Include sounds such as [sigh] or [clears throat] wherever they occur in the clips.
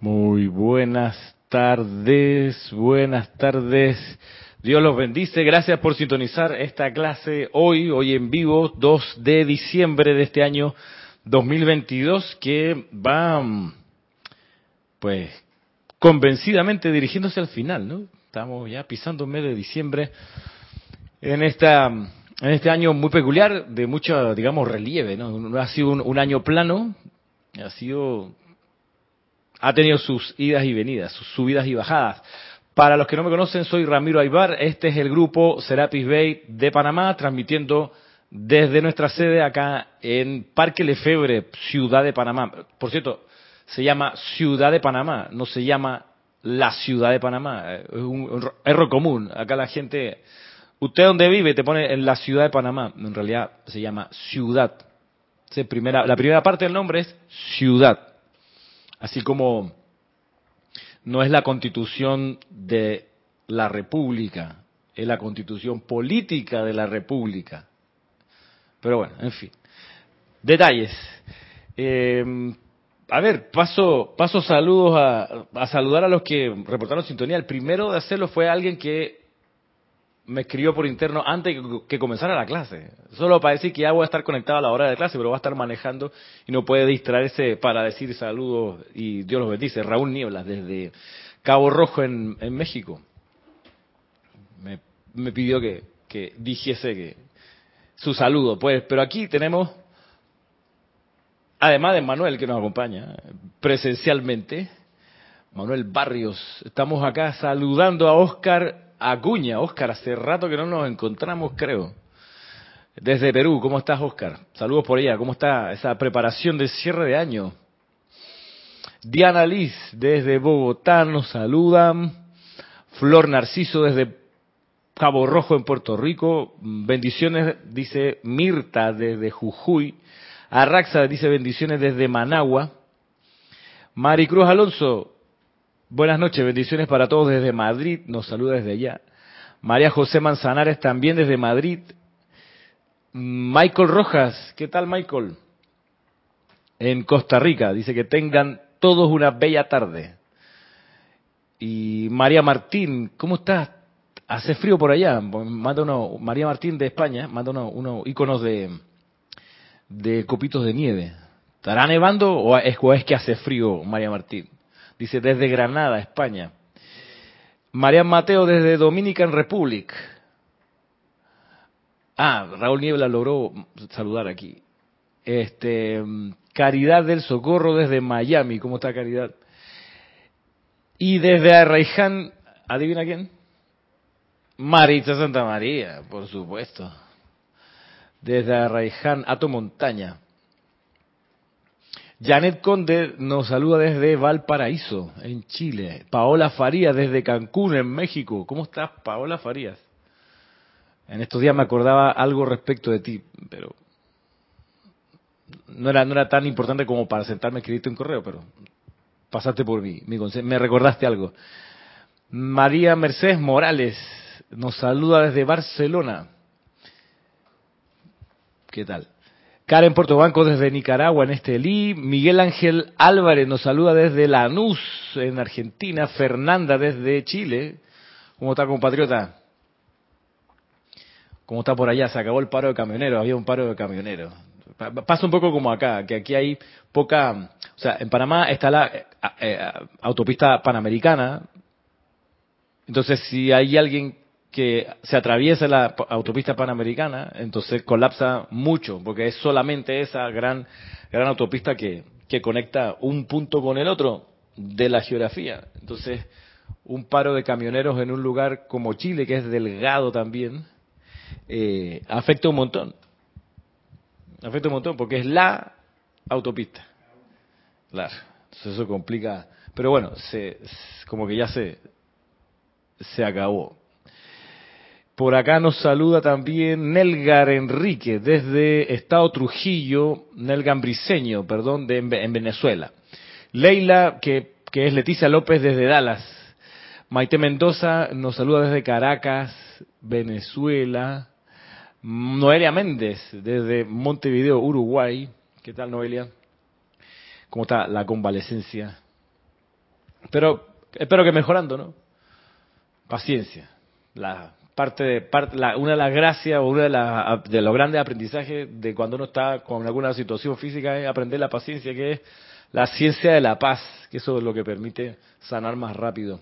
Muy buenas tardes, buenas tardes. Dios los bendice. Gracias por sintonizar esta clase hoy, hoy en vivo, 2 de diciembre de este año 2022, que va, pues, convencidamente dirigiéndose al final, ¿no? Estamos ya pisando el mes de diciembre en esta en este año muy peculiar, de mucho, digamos, relieve, ¿no? No ha sido un, un año plano, ha sido ha tenido sus idas y venidas, sus subidas y bajadas. Para los que no me conocen, soy Ramiro Aybar. Este es el grupo Serapis Bay de Panamá, transmitiendo desde nuestra sede acá en Parque Lefebre, Ciudad de Panamá. Por cierto, se llama Ciudad de Panamá, no se llama la Ciudad de Panamá. Es un error común. Acá la gente, usted donde vive, te pone en la Ciudad de Panamá. En realidad se llama Ciudad. La primera parte del nombre es Ciudad. Así como no es la constitución de la República, es la constitución política de la República. Pero bueno, en fin. Detalles. Eh, a ver, paso, paso saludos a, a, saludar a los que reportaron sintonía. El primero de hacerlo fue alguien que me escribió por interno antes que comenzara la clase. Solo para decir que ya voy a estar conectado a la hora de clase, pero va a estar manejando y no puede distraerse para decir saludos y Dios los bendice. Raúl Nieblas, desde Cabo Rojo en, México. Me, me, pidió que, que dijese que su saludo. Pues, pero aquí tenemos, además de Manuel que nos acompaña presencialmente, Manuel Barrios. Estamos acá saludando a Oscar Acuña. Oscar, hace rato que no nos encontramos, creo. Desde Perú, ¿cómo estás, Oscar? Saludos por allá. ¿Cómo está esa preparación de cierre de año? Diana Liz, desde Bogotá, nos saludan. Flor Narciso, desde Cabo Rojo, en Puerto Rico. Bendiciones, dice Mirta, desde Jujuy. Arraxa dice bendiciones desde Managua. Maricruz Alonso, Buenas noches, bendiciones para todos desde Madrid, nos saluda desde allá. María José Manzanares también desde Madrid. Michael Rojas, ¿qué tal Michael? En Costa Rica, dice que tengan todos una bella tarde. Y María Martín, ¿cómo estás? Hace frío por allá. Manda uno, María Martín de España, manda unos uno iconos de, de copitos de nieve. ¿Estará nevando o es, o es que hace frío, María Martín? Dice desde Granada, España. María Mateo desde Dominican Republic. Ah, Raúl Niebla logró saludar aquí. Este, Caridad del Socorro desde Miami. ¿Cómo está Caridad? Y desde Arraiján, ¿adivina quién? Marita Santa María, por supuesto. Desde Arraiján, Ato Montaña. Janet Conde nos saluda desde Valparaíso, en Chile. Paola Farías desde Cancún, en México. ¿Cómo estás, Paola Farías? En estos días me acordaba algo respecto de ti, pero no era, no era tan importante como para sentarme a escribirte un correo, pero pasaste por mí, mi me recordaste algo. María Mercedes Morales nos saluda desde Barcelona. ¿Qué tal? Karen Portobanco desde Nicaragua en Estelí. Miguel Ángel Álvarez nos saluda desde Lanús en Argentina. Fernanda desde Chile. ¿Cómo está, compatriota? ¿Cómo está por allá? Se acabó el paro de camioneros. Había un paro de camioneros. Pasa un poco como acá, que aquí hay poca... O sea, en Panamá está la eh, eh, autopista panamericana. Entonces, si hay alguien que se atraviesa la autopista panamericana, entonces colapsa mucho, porque es solamente esa gran, gran autopista que, que conecta un punto con el otro de la geografía. Entonces, un paro de camioneros en un lugar como Chile, que es delgado también, eh, afecta un montón. Afecta un montón, porque es la autopista. Claro, entonces eso complica. Pero bueno, se, como que ya se, se acabó. Por acá nos saluda también Nelgar Enrique desde Estado Trujillo, Nelgan Briseño, perdón, de, en Venezuela. Leila, que, que es Leticia López desde Dallas. Maite Mendoza nos saluda desde Caracas, Venezuela. Noelia Méndez desde Montevideo, Uruguay. ¿Qué tal, Noelia? ¿Cómo está la convalecencia? pero espero que mejorando, ¿no? Paciencia. La parte de parte, una de las gracias o uno de, la, de los grandes aprendizajes de cuando uno está con alguna situación física es aprender la paciencia, que es la ciencia de la paz, que eso es lo que permite sanar más rápido.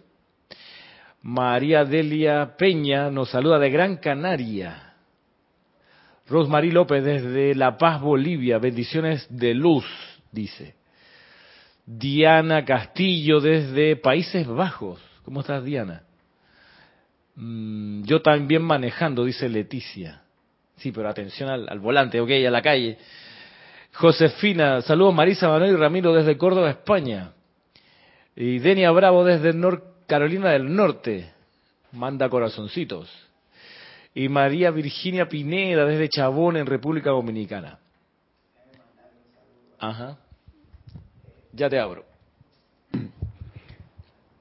María Delia Peña nos saluda de Gran Canaria. Rosmarie López desde La Paz, Bolivia. Bendiciones de luz, dice. Diana Castillo desde Países Bajos. ¿Cómo estás, Diana? Mm, yo también manejando, dice Leticia. Sí, pero atención al, volante, ok, a la calle. Josefina, saludos Marisa Manuel y Ramiro desde Córdoba, España. Y Denia Bravo desde Carolina del Norte, manda corazoncitos. Y María Virginia Pineda desde Chabón en República Dominicana. Ajá. Ya te abro.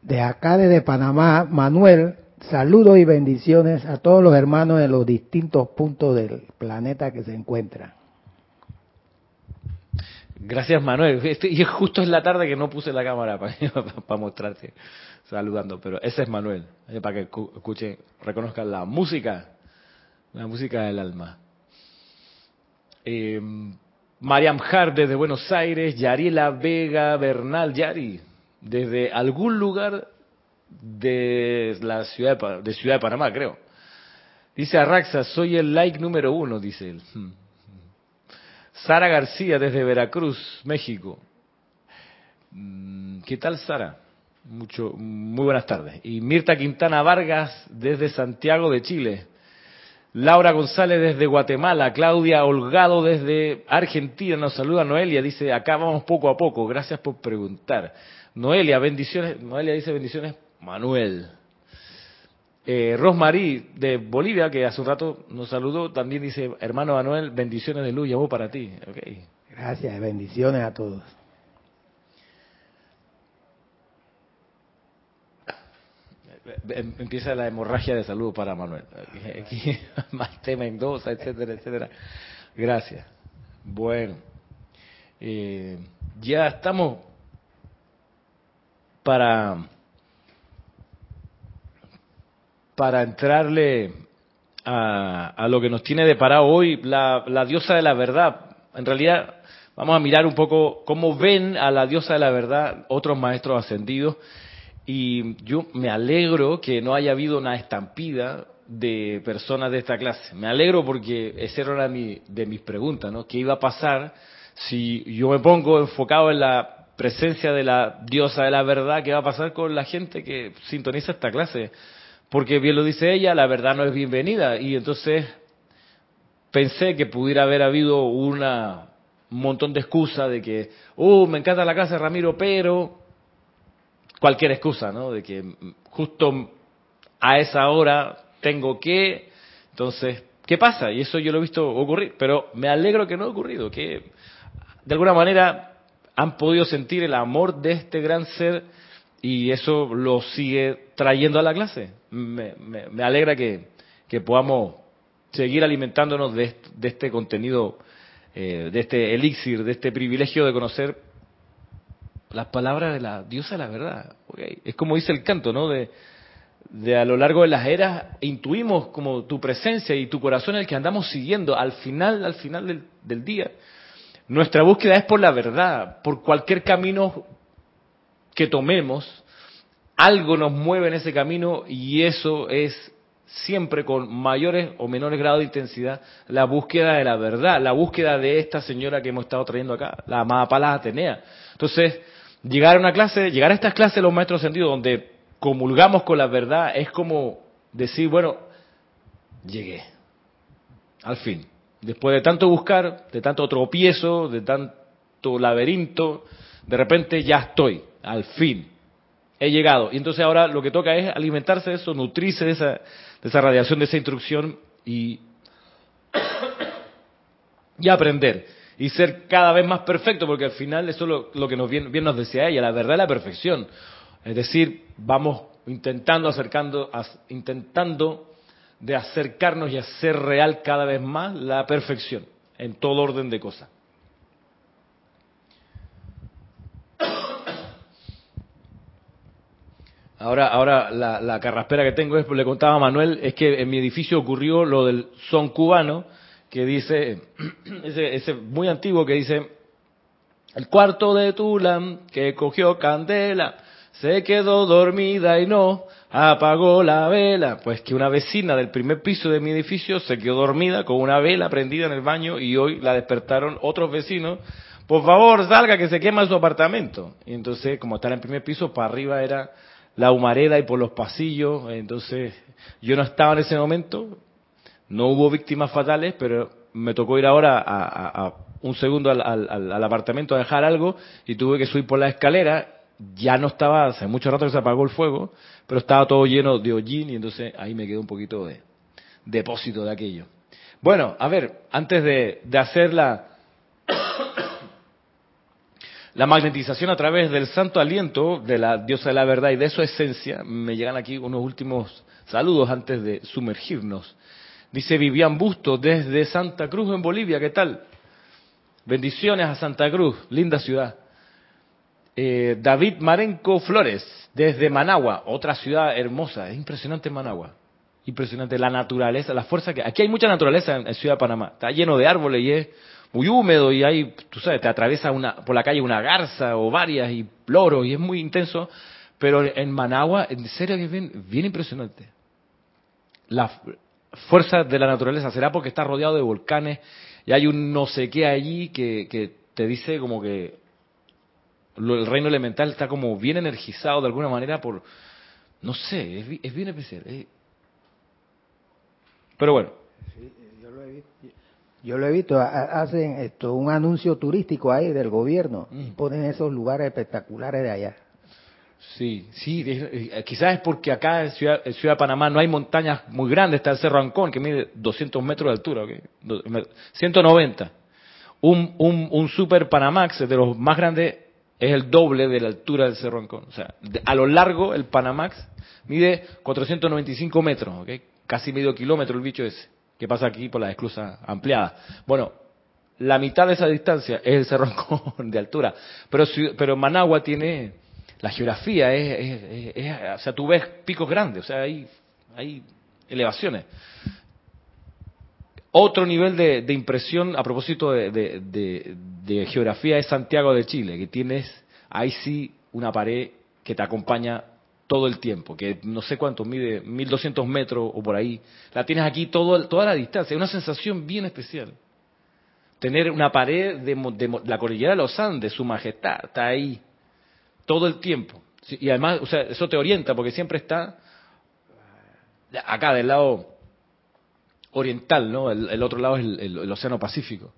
De acá desde Panamá, Manuel, saludos y bendiciones a todos los hermanos en los distintos puntos del planeta que se encuentran. Gracias, Manuel. Este, y justo es la tarde que no puse la cámara [laughs] para, para mostrarte saludando, pero ese es Manuel, eh, para que escuchen, reconozcan la música, la música del alma. Eh, Mariam Hart desde Buenos Aires, Yariela Vega Bernal, Yari, desde algún lugar de la ciudad de, Ciudad de Panamá, creo. Dice Arraxa, soy el like número uno, dice él. Sara García desde Veracruz, México. Mm, ¿Qué tal, Sara? Mucho, muy buenas tardes. Y Mirta Quintana Vargas desde Santiago de Chile. Laura González desde Guatemala, Claudia Holgado desde Argentina, nos saluda Noelia, dice, acá vamos poco a poco, gracias por preguntar. Noelia, bendiciones, Noelia dice bendiciones, Manuel. Eh, Rosmarí de Bolivia, que hace un rato nos saludó, también dice, hermano Manuel, bendiciones de luz, vos para ti. Okay. Gracias, bendiciones a todos. Em, empieza la hemorragia de salud para Manuel. Aquí, [laughs] Maite Mendoza, etcétera, etcétera. Gracias. Bueno, eh, ya estamos para para entrarle a, a, lo que nos tiene deparado hoy la, diosa de la verdad. En realidad, vamos a mirar un poco cómo ven a la diosa de la verdad otros maestros ascendidos y yo me alegro que no haya habido una estampida de personas de esta clase. Me alegro porque esa era una de mis preguntas, ¿no? ¿Qué iba a pasar si yo me pongo enfocado en la presencia de la diosa de la verdad? ¿Qué va a pasar con la gente que sintoniza esta clase? Porque bien lo dice ella, la verdad no es bienvenida. Y entonces pensé que pudiera haber habido una, un montón de excusas de que, oh, me encanta la clase de Ramiro, pero cualquier excusa, ¿no? De que justo a esa hora tengo que, entonces, ¿qué pasa? Y eso yo lo he visto ocurrir, pero me alegro que no ha ocurrido, que de alguna manera han podido sentir el amor de este gran ser y eso lo sigue trayendo a la clase. Me, alegra que, podamos seguir alimentándonos de, este contenido, eh, de este elixir, de este privilegio de conocer las palabras de la diosa de la verdad. Es como dice el canto, ¿no? De, de a lo largo de las eras intuimos como tu presencia y tu corazón el que andamos siguiendo al final, al final del, del día. Nuestra búsqueda es por la verdad, por cualquier camino que tomemos, algo nos mueve en ese camino y eso es siempre con mayores o menores grados de intensidad la búsqueda de la verdad, la búsqueda de esta señora que hemos estado trayendo acá, la amada Palas Atenea. Entonces, llegar a una clase, llegar a estas clases de los maestros sentidos donde comulgamos con la verdad es como decir, bueno, llegué, al fin. Después de tanto buscar, de tanto tropiezo, de tanto laberinto, de repente ya estoy, al fin, he llegado. Y entonces ahora lo que toca es alimentarse de eso, nutrirse de esa, de esa radiación, de esa instrucción y, [coughs] y aprender y ser cada vez más perfecto, porque al final eso es lo, que nos bien, nos decía ella, la verdad es la perfección. Es decir, vamos intentando acercando, intentando de acercarnos y hacer real cada vez más la perfección en todo orden de cosas. Ahora, ahora la, la carraspera que tengo es, le contaba a Manuel, es que en mi edificio ocurrió lo del son cubano, que dice, [clears throat] ese, ese muy antiguo que dice, el cuarto de Tulam que cogió candela, se quedó dormida y no apagó la vela. Pues que una vecina del primer piso de mi edificio se quedó dormida con una vela prendida en el baño y hoy la despertaron otros vecinos. Por favor, salga que se quema su apartamento. Y entonces, como está en el primer piso, para arriba era la humareda y por los pasillos. Entonces, yo no estaba en ese momento, no hubo víctimas fatales, pero me tocó ir ahora a, un segundo al, al, apartamento a dejar algo y tuve que subir por la escalera. Ya no estaba, hace mucho rato que se apagó el fuego, pero estaba todo lleno de hollín y entonces ahí me quedó un poquito de depósito de aquello. Bueno, a ver, antes de, de hacer la, la magnetización a través del santo aliento de la diosa de la verdad y de su esencia, me llegan aquí unos últimos saludos antes de sumergirnos. Dice Vivian Busto desde Santa Cruz en Bolivia, ¿qué tal? Bendiciones a Santa Cruz, linda ciudad. Eh, David Marenco Flores desde Managua, otra ciudad hermosa, es impresionante Managua. Impresionante la naturaleza, la fuerza que... Aquí hay mucha naturaleza en, en Ciudad de Panamá, está lleno de árboles y es muy húmedo y hay, tú sabes, te atraviesa una, por la calle una garza o varias y loros y es muy intenso, pero en Managua, en serio es bien, impresionante. La fuerza de la naturaleza será porque está rodeado de volcanes y hay un no sé qué allí que, que te dice como que el reino elemental está como bien energizado de alguna manera por, no sé, es, bien especial. Pero bueno, yo lo he visto, hacen esto un anuncio turístico ahí del gobierno mm. ponen esos lugares espectaculares de allá. Sí, sí, eh, quizás es porque acá en Ciudad, Ciudad, de Panamá no hay montañas muy grandes, está el Cerro Ancón que mide 200 metros de altura, 190. Un, un, un Super Panamax de los más grandes es el doble de la altura del Cerro Ancón. O sea, a lo largo el Panamax mide 495 metros, ¿okay? casi medio kilómetro el bicho ese que pasa aquí por la esclusa ampliada. Bueno, la mitad de esa distancia es el Cerro [laughs] de altura, pero, pero Managua tiene, la geografía es, o sea, tú ves picos grandes, o sea, hay, hay elevaciones. Otro nivel de, impresión a propósito de, de, geografía es Santiago de Chile, que tienes ahí sí una pared que te acompaña todo el tiempo, que no sé cuánto mide, 1200 metros o por ahí. La tienes aquí todo, toda la distancia. Es una sensación bien especial. Tener una pared de, la cordillera de los Andes, su majestad, está ahí todo el tiempo. Y además, o sea, eso te orienta porque siempre está acá del lado oriental, ¿no? El, otro lado es el, Océano Pacífico.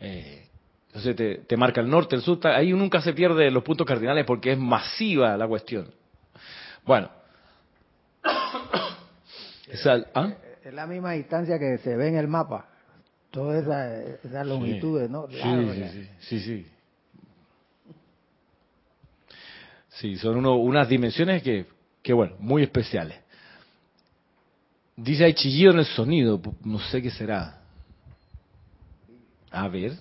Eh, entonces te, te, marca el norte, el sur, ahí nunca se pierde los puntos cardinales porque es masiva la cuestión. Bueno. [coughs] ¿ah? Es la misma distancia que se ve en el mapa. Todas esas longitudes, ¿no? sí, sí, sí, sí, sí. son unas dimensiones que, que, bueno, muy especiales. Dice hay chillido en el sonido, no sé qué será. A ver,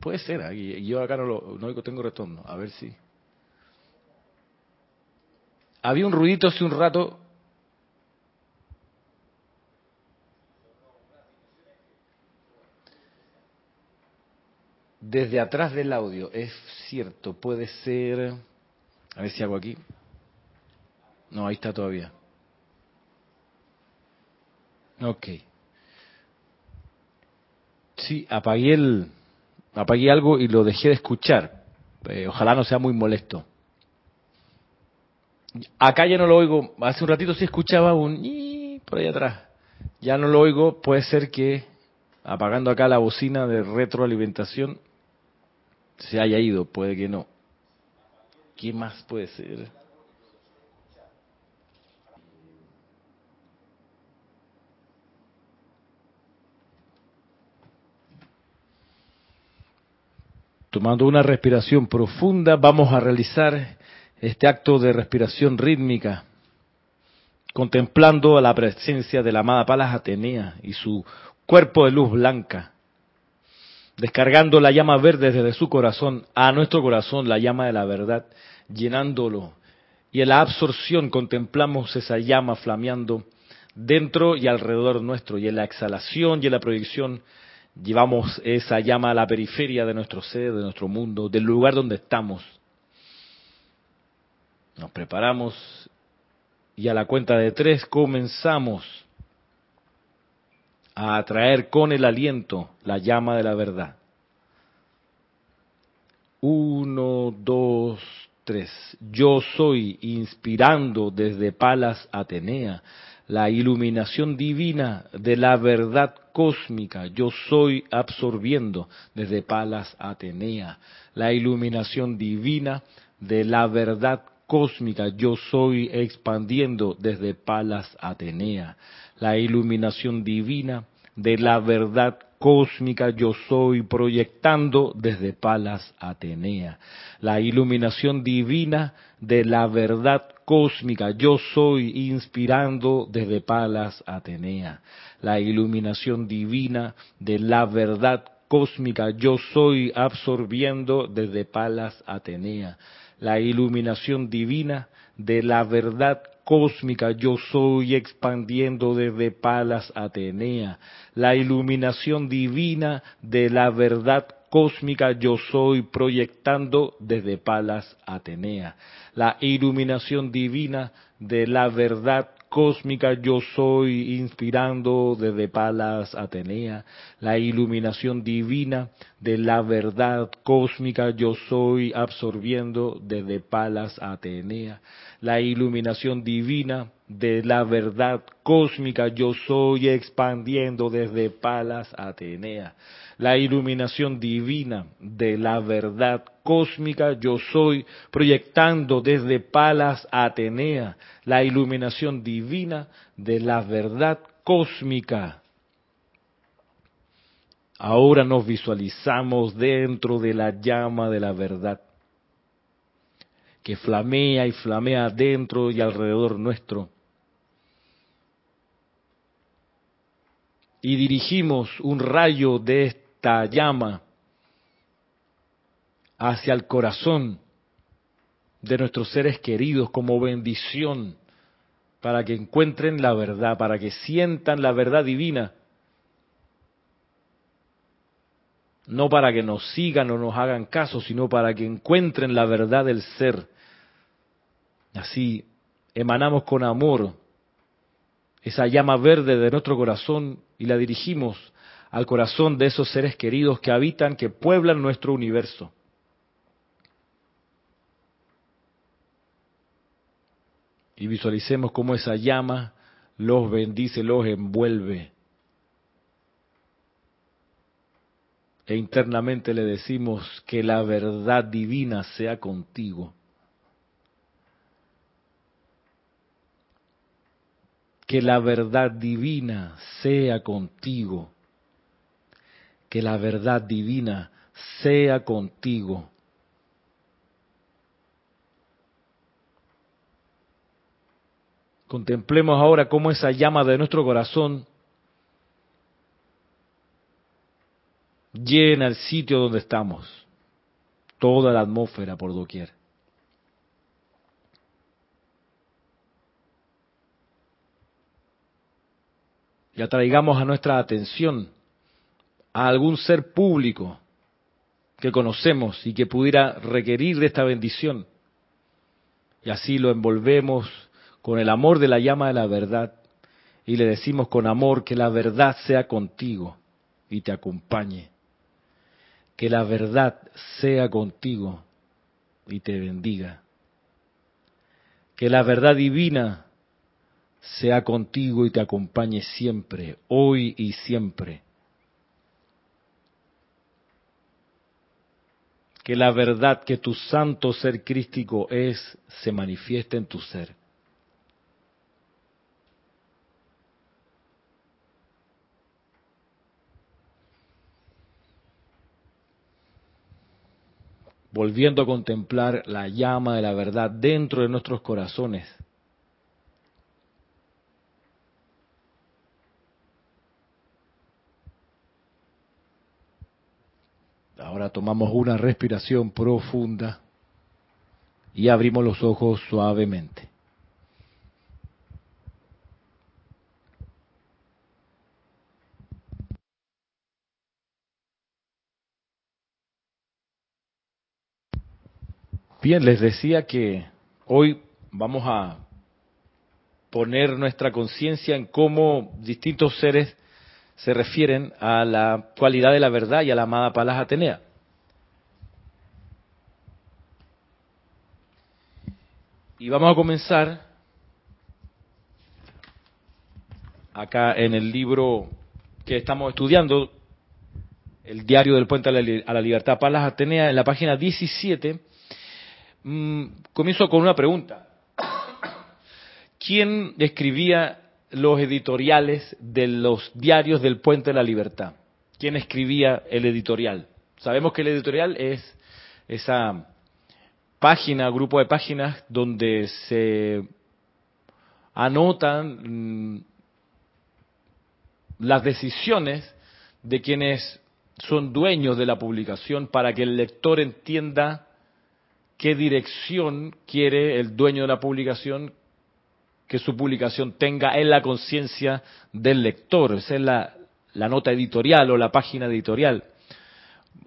puede ser, yo acá no lo no tengo retorno, a ver si. Había un ruidito hace un rato. Desde atrás del audio, es cierto, puede ser... A ver si hago aquí. No, ahí está todavía. Ok. Sí, apagué el, apagué algo y lo dejé de escuchar. Eh, ojalá no sea muy molesto. Acá ya no lo oigo. Hace un ratito sí escuchaba un por ahí atrás. Ya no lo oigo. Puede ser que apagando acá la bocina de retroalimentación se haya ido. Puede que no. ¿Qué más puede ser? Tomando una respiración profunda, vamos a realizar este acto de respiración rítmica, contemplando la presencia de la amada Palas Atenea y su cuerpo de luz blanca, descargando la llama verde desde su corazón a nuestro corazón, la llama de la verdad, llenándolo Y en la absorción contemplamos esa llama flameando dentro y alrededor nuestro. Y en la exhalación y en la proyección llevamos esa llama a la periferia de nuestro ser, de nuestro mundo, del lugar donde estamos. Nos preparamos y a la cuenta de tres comenzamos a atraer con el aliento la llama de la verdad. Uno, dos, tres. Yo soy inspirando desde Palas Atenea la iluminación divina de la verdad cósmica. Yo soy absorbiendo desde Palas Atenea la iluminación divina de la verdad Yo soy expandiendo desde Palas Atenea la iluminación divina de la verdad cósmica yo soy proyectando desde Palas Atenea. La iluminación divina de la verdad cósmica yo soy inspirando desde Palas Atenea. La iluminación divina de la verdad cósmica yo soy absorbiendo desde Palas Atenea. La iluminación divina de la verdad cósmica. Yo soy expandiendo desde Palas Atenea, la iluminación divina de la verdad cósmica yo soy proyectando desde Palas Atenea, la iluminación divina de la verdad cósmica yo soy inspirando desde Palas Atenea, la iluminación divina de la verdad cósmica yo soy absorbiendo desde Palas Atenea, la iluminación divina de la verdad cósmica yo soy expandiendo desde Palas Atenea. La iluminación divina de la verdad cósmica yo soy proyectando desde Palas Atenea. La iluminación divina de la verdad cósmica. Ahora nos visualizamos dentro de la llama de la verdad que flamea y flamea dentro y alrededor nuestro. Y dirigimos un rayo de esta llama hacia el corazón de nuestros seres queridos como bendición para que encuentren la verdad, para que sientan la verdad divina. No para que nos sigan o nos hagan caso, sino para que encuentren la verdad del ser Así emanamos con amor esa llama verde de nuestro corazón y la dirigimos al corazón de esos seres queridos que habitan, que pueblan nuestro universo. Y visualicemos cómo esa llama los bendice, los envuelve. E internamente le decimos que la verdad divina sea contigo. que la verdad divina sea contigo. Que la verdad divina sea contigo. Contemplemos ahora cómo esa llama de nuestro corazón llena el sitio donde estamos, toda la atmósfera por doquier. y atraigamos a nuestra atención a algún ser público que conocemos y que pudiera requerir de esta bendición. Y así lo envolvemos con el amor de la llama de la verdad y le decimos con amor que la verdad sea contigo y te acompañe. Que la verdad sea contigo y te bendiga. Que la verdad divina sea contigo y te acompañe siempre, hoy y siempre. Que la verdad que tu santo ser crístico es se manifieste en tu ser. Volviendo a contemplar la llama de la verdad dentro de nuestros corazones Ahora tomamos una respiración profunda y abrimos los ojos suavemente. Bien, les decía que hoy vamos a poner nuestra conciencia en cómo distintos seres se refieren a la cualidad de la verdad y a la amada Palas Atenea. Y vamos a comenzar acá en el libro que estamos estudiando, el diario del puente a la, libertad, Palas Atenea, en la página 17, mm, comienzo con una pregunta. [coughs] ¿Quién escribía los editoriales de los diarios del Puente de la Libertad? ¿Quién escribía el editorial? Sabemos que el editorial es esa página, grupo de páginas donde se anotan mm, las decisiones de quienes son dueños de la publicación para que el lector entienda qué dirección quiere el dueño de la publicación que su publicación tenga en la conciencia del lector. Esa es la, nota editorial o la página editorial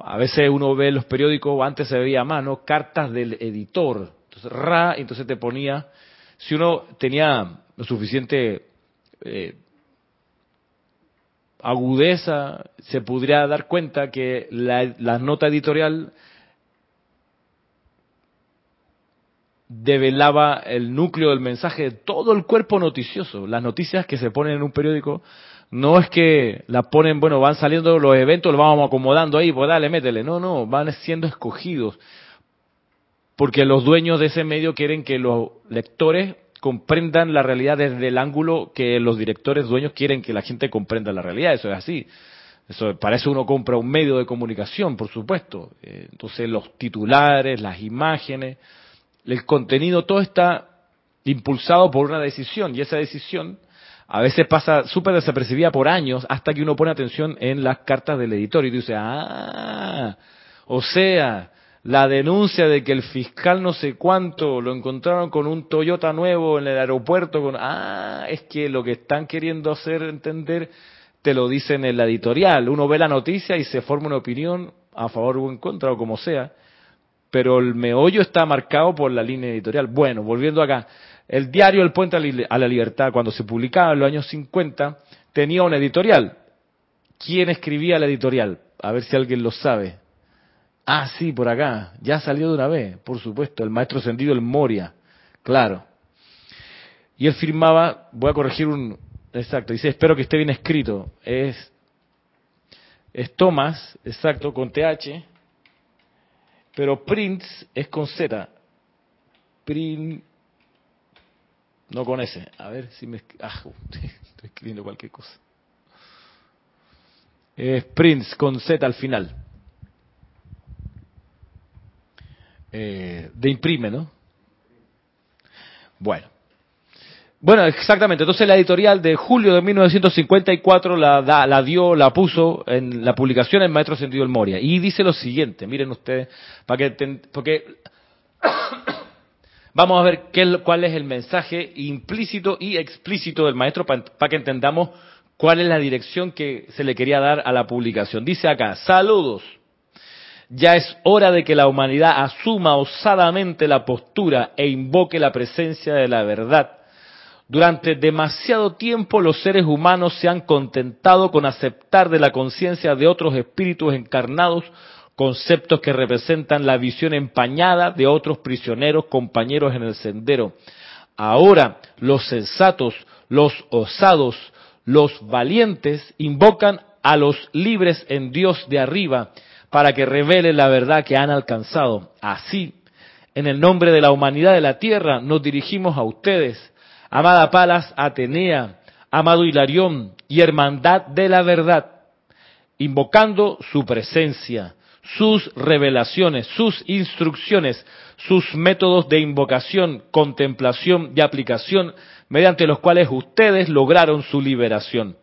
a veces uno ve los periódicos, antes se veía a mano, cartas del editor. Entonces, ra, entonces te ponía, si uno tenía lo suficiente eh, agudeza, se podría dar cuenta que la, la nota editorial develaba el núcleo del mensaje de todo el cuerpo noticioso. Las noticias que se ponen en un periódico no es que la ponen, bueno, van saliendo los eventos, los vamos acomodando ahí, pues dale, métele. No, no, van siendo escogidos. Porque los dueños de ese medio quieren que los lectores comprendan la realidad desde el ángulo que los directores dueños quieren que la gente comprenda la realidad. Eso es así. Eso, para eso uno compra un medio de comunicación, por supuesto. Eh, entonces los titulares, las imágenes, el contenido, todo está impulsado por una decisión y esa decisión a veces pasa súper desapercibida por años hasta que uno pone atención en las cartas del editor y dice, ah, o sea, la denuncia de que el fiscal no sé cuánto lo encontraron con un Toyota nuevo en el aeropuerto, con, ah, es que lo que están queriendo hacer entender te lo dicen en la editorial. Uno ve la noticia y se forma una opinión a favor o en contra o como sea, pero el meollo está marcado por la línea editorial. Bueno, volviendo acá, el diario El Puente a la Libertad, cuando se publicaba en los años 50, tenía una editorial. ¿Quién escribía la editorial? A ver si alguien lo sabe. Ah, sí, por acá. Ya salió de una vez, por supuesto. El maestro sentido, el Moria. Claro. Y él firmaba, voy a corregir un... Exacto, dice, espero que esté bien escrito. Es, es Thomas, exacto, con TH. Pero Prince es con Z. Prince no con ese. A ver si me... Ah, [laughs] estoy escribiendo cualquier cosa. Es Prince con Z al final. Eh, de imprime, ¿no? Bueno. Bueno, exactamente. Entonces la editorial de julio de 1954 la, da, la dio, la puso en la publicación en Maestro Sentido del Moria. Y dice lo siguiente, miren ustedes, para que, porque [coughs] Vamos a ver qué, cuál es el mensaje implícito y explícito del maestro para que entendamos cuál es la dirección que se le quería dar a la publicación. Dice acá, saludos. Ya es hora de que la humanidad asuma osadamente la postura e invoque la presencia de la verdad. Durante demasiado tiempo los seres humanos se han contentado con aceptar de la conciencia de otros espíritus encarnados conceptos que representan la visión empañada de otros prisioneros compañeros en el sendero. Ahora los sensatos, los osados, los valientes invocan a los libres en Dios de arriba para que revele la verdad que han alcanzado. Así, en el nombre de la humanidad de la tierra, nos dirigimos a ustedes, amada Palas Atenea, amado Hilarión y hermandad de la verdad, invocando su presencia, sus revelaciones, sus instrucciones, sus métodos de invocación, contemplación y aplicación, mediante los cuales ustedes lograron su liberación.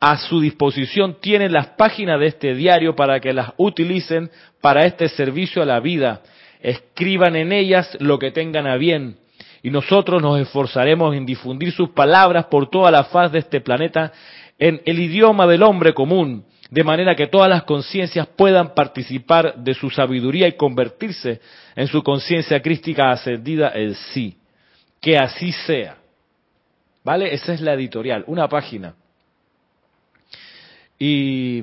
A su disposición tienen las páginas de este diario para que las utilicen para este servicio a la vida escriban en ellas lo que tengan a bien, y nosotros nos esforzaremos en difundir sus palabras por toda la faz de este planeta en el idioma del hombre común, de manera que todas las conciencias puedan participar de su sabiduría y convertirse en su conciencia crística ascendida en sí. Que así sea. ¿Vale? Esa es la editorial, una página. Y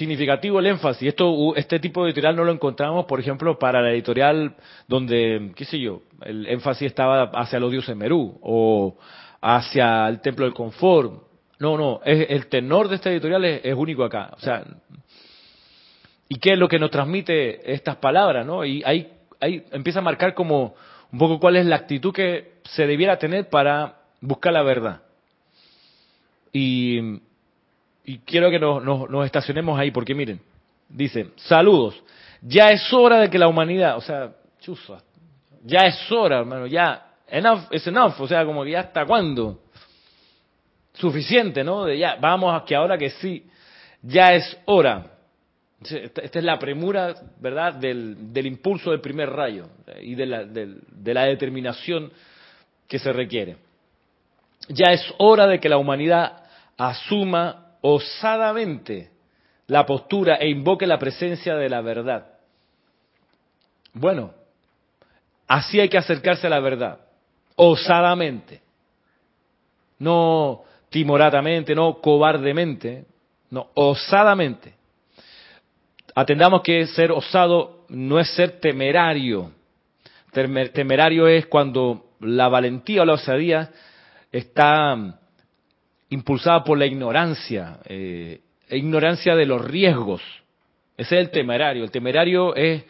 significativo el énfasis. Esto, este tipo de editorial no lo encontramos, por ejemplo, para la editorial donde, qué sé yo, el énfasis estaba hacia los dioses Merú o hacia el templo del confort. No, no, es, el tenor de esta editorial es, único acá. O sea, ¿y qué es lo que nos transmite estas palabras, no? Y ahí, ahí empieza a marcar como un poco cuál es la actitud que se debiera tener para buscar la verdad. Y y quiero que nos, estacionemos ahí, porque miren, dice, saludos, ya es hora de que la humanidad, o sea, chusa, ya es hora, hermano, ya, enough es enough, o sea, como que ya hasta cuándo, suficiente, ¿no? De ya, vamos a que ahora que sí, ya es hora. Esta es la premura, ¿verdad?, del, del impulso del primer rayo y de la, de la determinación que se requiere. Ya es hora de que la humanidad asuma osadamente la postura e invoque la presencia de la verdad. Bueno, así hay que acercarse a la verdad, osadamente, no timoratamente, no cobardemente, no, osadamente. Atendamos que ser osado no es ser temerario. Temerario es cuando la valentía o la osadía está impulsada por la ignorancia, eh, ignorancia de los riesgos. Ese es el temerario. El temerario es,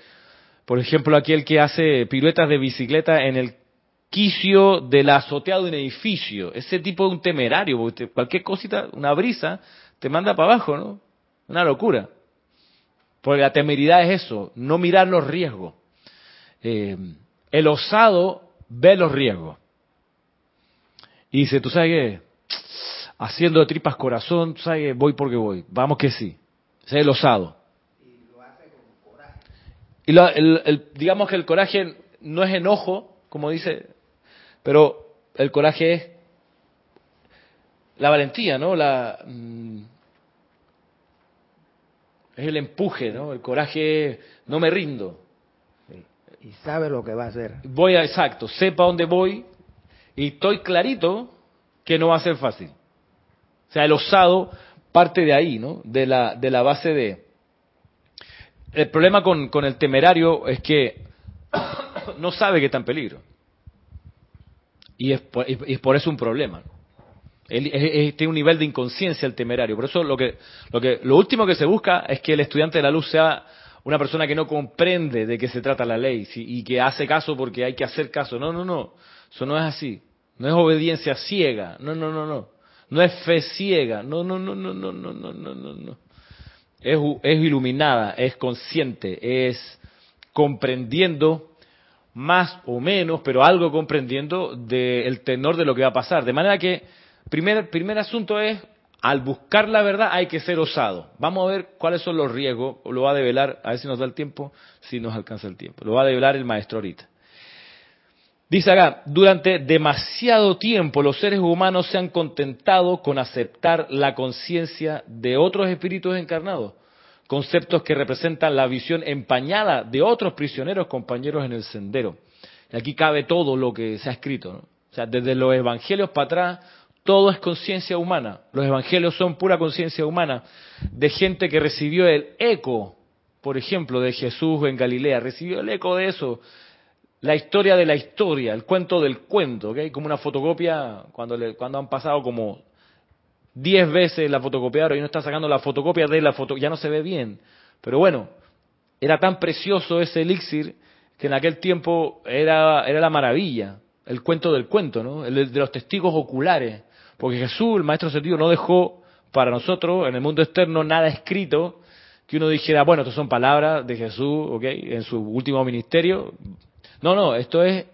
por ejemplo, aquel que hace piruetas de bicicleta en el quicio de la azotea de un edificio. Ese tipo de un temerario, porque cualquier cosita, una brisa, te manda para abajo, ¿no? Una locura. Porque la temeridad es eso, no mirar los riesgos. Eh, el osado ve los riesgos. Y dice, ¿tú sabes qué? Haciendo de tripas corazón, ¿sabes? Voy porque voy. Vamos que sí. Es el osado. Y lo hace con coraje. Y el, digamos que el coraje no es enojo, como dice, pero el coraje es la valentía, ¿no? La, mm, es el empuje, ¿no? El coraje no me rindo. Y sabe lo que va a hacer. Voy a, exacto, sepa dónde voy y estoy clarito que no va a ser fácil. O sea, el osado parte de ahí, ¿no? De la, de la base de... El problema con, con el temerario es que [coughs] no sabe que está en peligro. Y es por, es por eso un problema. Él, tiene un nivel de inconsciencia el temerario. Por eso lo que, lo que, lo último que se busca es que el estudiante de la luz sea una persona que no comprende de qué se trata la ley y que hace caso porque hay que hacer caso. No, no, no. Eso no es así. No es obediencia ciega. No, no, no, no. No es fe ciega, no, no, no, no, no, no, no, no, no. Es, es iluminada, es consciente, es comprendiendo más o menos, pero algo comprendiendo del tenor de lo que va a pasar. De manera que, primer, primer asunto es, al buscar la verdad hay que ser osado. Vamos a ver cuáles son los riesgos, lo va a develar, a ver si nos da el tiempo, si nos alcanza el tiempo. Lo va a develar el maestro ahorita. Dice acá, durante demasiado tiempo los seres humanos se han contentado con aceptar la conciencia de otros espíritus encarnados, conceptos que representan la visión empañada de otros prisioneros compañeros en el sendero. Y aquí cabe todo lo que se ha escrito. O sea, desde los evangelios para atrás, todo es conciencia humana. Los evangelios son pura conciencia humana de gente que recibió el eco, por ejemplo, de Jesús en Galilea, recibió el eco de eso la historia de la historia, el cuento del cuento, ¿ok? Como una fotocopia, cuando, le, cuando han pasado como diez veces la fotocopiadora y uno está sacando la fotocopia de la foto, ya no se ve bien. Pero bueno, era tan precioso ese elixir que en aquel tiempo era, era la maravilla, el cuento del cuento, ¿no? El de los testigos oculares. Porque Jesús, el Maestro Sentido, no dejó para nosotros en el mundo externo nada escrito que uno dijera, bueno, estas son palabras de Jesús, ¿ok? En su último ministerio, no, no, esto es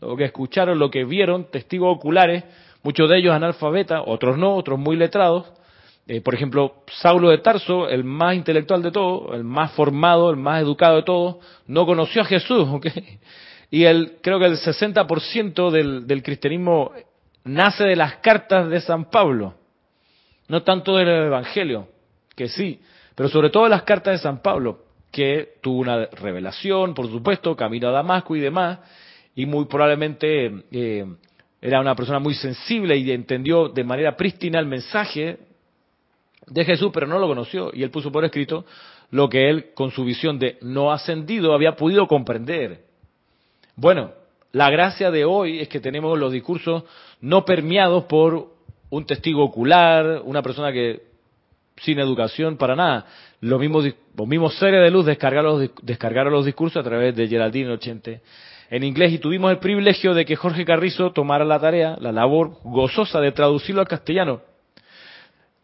lo que escucharon, lo que vieron, testigos oculares, muchos de ellos analfabetas, otros no, otros muy letrados, Eh, por ejemplo, Saulo de Tarso, el más intelectual de todos, el más formado, el más educado de todos, no conoció a Jesús, ¿ok? Y el, creo que el 60% del, del cristianismo nace de las cartas de San Pablo, no tanto del Evangelio, que sí, pero sobre todo de las cartas de San Pablo, que tuvo una revelación, por supuesto, camino a Damasco y demás, y muy probablemente eh, era una persona muy sensible y entendió de manera prístina el mensaje de Jesús, pero no lo conoció. Y él puso por escrito lo que él, con su visión de no ascendido, había podido comprender. Bueno, la gracia de hoy es que tenemos los discursos no permeados por un testigo ocular, una persona que sin educación para nada. Los mismos, los seres de luz descargaron los, los discursos a través de Geraldine 80 en inglés y tuvimos el privilegio de que Jorge Carrizo tomara la tarea, la labor gozosa de traducirlo al castellano.